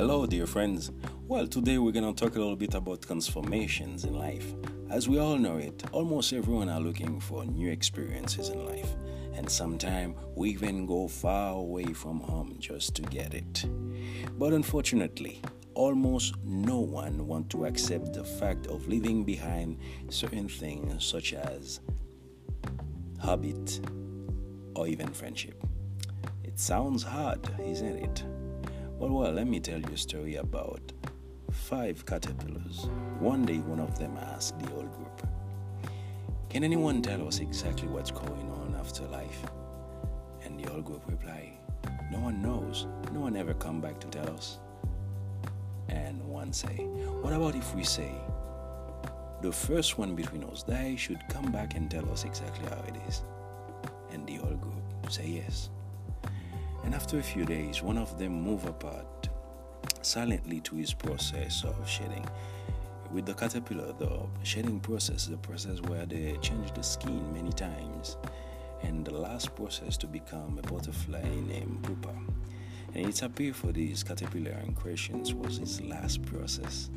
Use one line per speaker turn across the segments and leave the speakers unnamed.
Hello, dear friends. Well, today we're going to talk a little bit about transformations in life. As we all know it, almost everyone are looking for new experiences in life, and sometimes we even go far away from home just to get it. But unfortunately, almost no one want to accept the fact of leaving behind certain things such as habit or even friendship. It sounds hard, isn't it? Well, well, let me tell you a story about five caterpillars. One day, one of them asked the old group, Can anyone tell us exactly what's going on after life? And the old group replied, No one knows. No one ever come back to tell us. And one say, What about if we say, the first one between us they should come back and tell us exactly how it is? And the old group say yes. And after a few days, one of them moved apart silently to his process of shedding. With the caterpillar, the shedding process, is a process where they change the skin many times, and the last process to become a butterfly named pupa. And it appeared for this caterpillar in questions was his last process.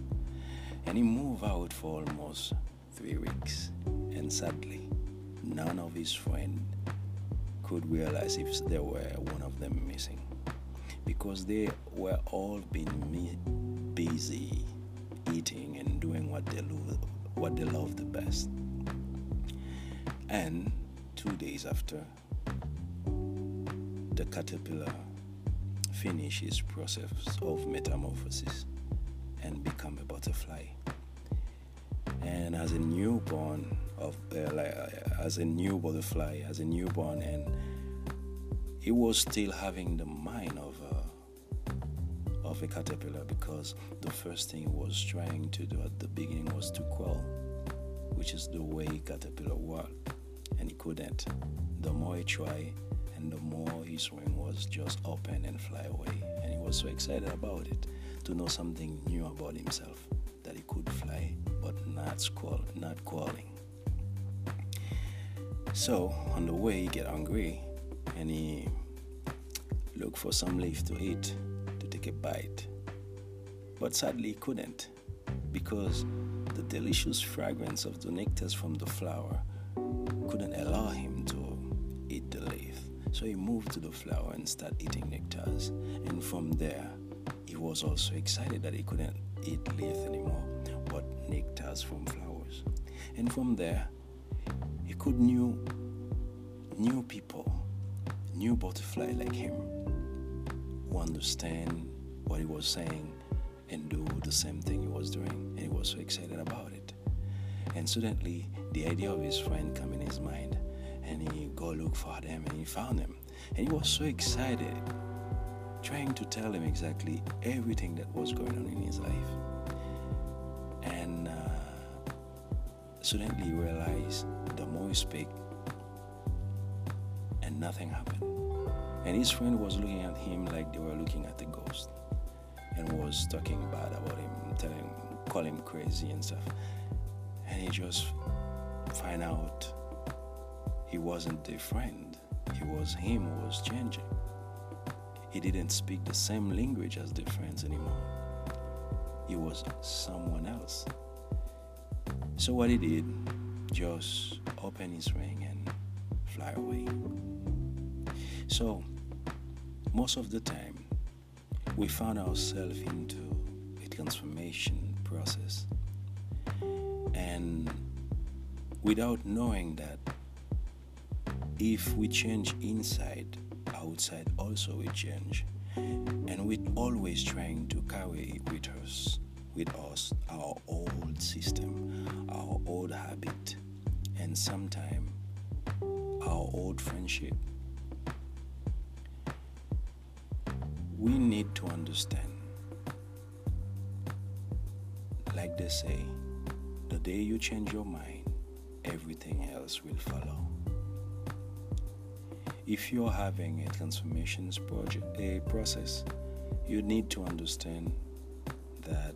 And he moved out for almost three weeks. And sadly, none of his friends could realize if there were one of them missing because they were all being busy eating and doing what they love, what they love the best. And two days after, the caterpillar finishes process of metamorphosis and become a butterfly. And as a newborn of uh, like, uh, as a new butterfly, as a newborn, and he was still having the mind of a, of a caterpillar because the first thing he was trying to do at the beginning was to crawl, which is the way caterpillar work, and he couldn't. The more he tried, and the more his wing was just open and fly away, and he was so excited about it to know something new about himself that he could fly, not squall, not crawling. So on the way, he get hungry and he look for some leaf to eat to take a bite. But sadly, he couldn't because the delicious fragrance of the nectars from the flower couldn't allow him to eat the leaf. So he moved to the flower and started eating nectars. And from there, he was also excited that he couldn't eat leaf anymore, nectars from flowers. And from there, he could knew new people, new butterfly like him, who understand what he was saying and do the same thing he was doing. And he was so excited about it. And suddenly, the idea of his friend came in his mind, and he go look for them, and he found them. And he was so excited, trying to tell him exactly everything that was going on in his life. Suddenly, realized the more he spoke, and nothing happened. And his friend was looking at him like they were looking at a ghost and was talking bad about him, telling call him crazy and stuff. And he just find out he wasn't their friend. It was him who was changing. He didn't speak the same language as their friends anymore. He was someone else. So what he did, just open his ring and fly away. So most of the time, we found ourselves into a transformation process. And without knowing that if we change inside, outside also we change. And we're always trying to carry with us with us and sometimes our old friendship. We need to understand, like they say, the day you change your mind, everything else will follow. If you're having a transformations project, a process, you need to understand that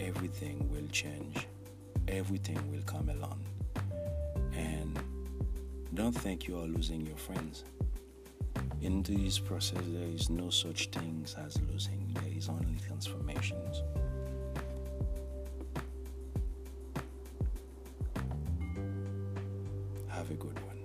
everything will change, everything will come along, don't think you are losing your friends. In this process, there is no such things as losing. There is only transformations. Have a good one.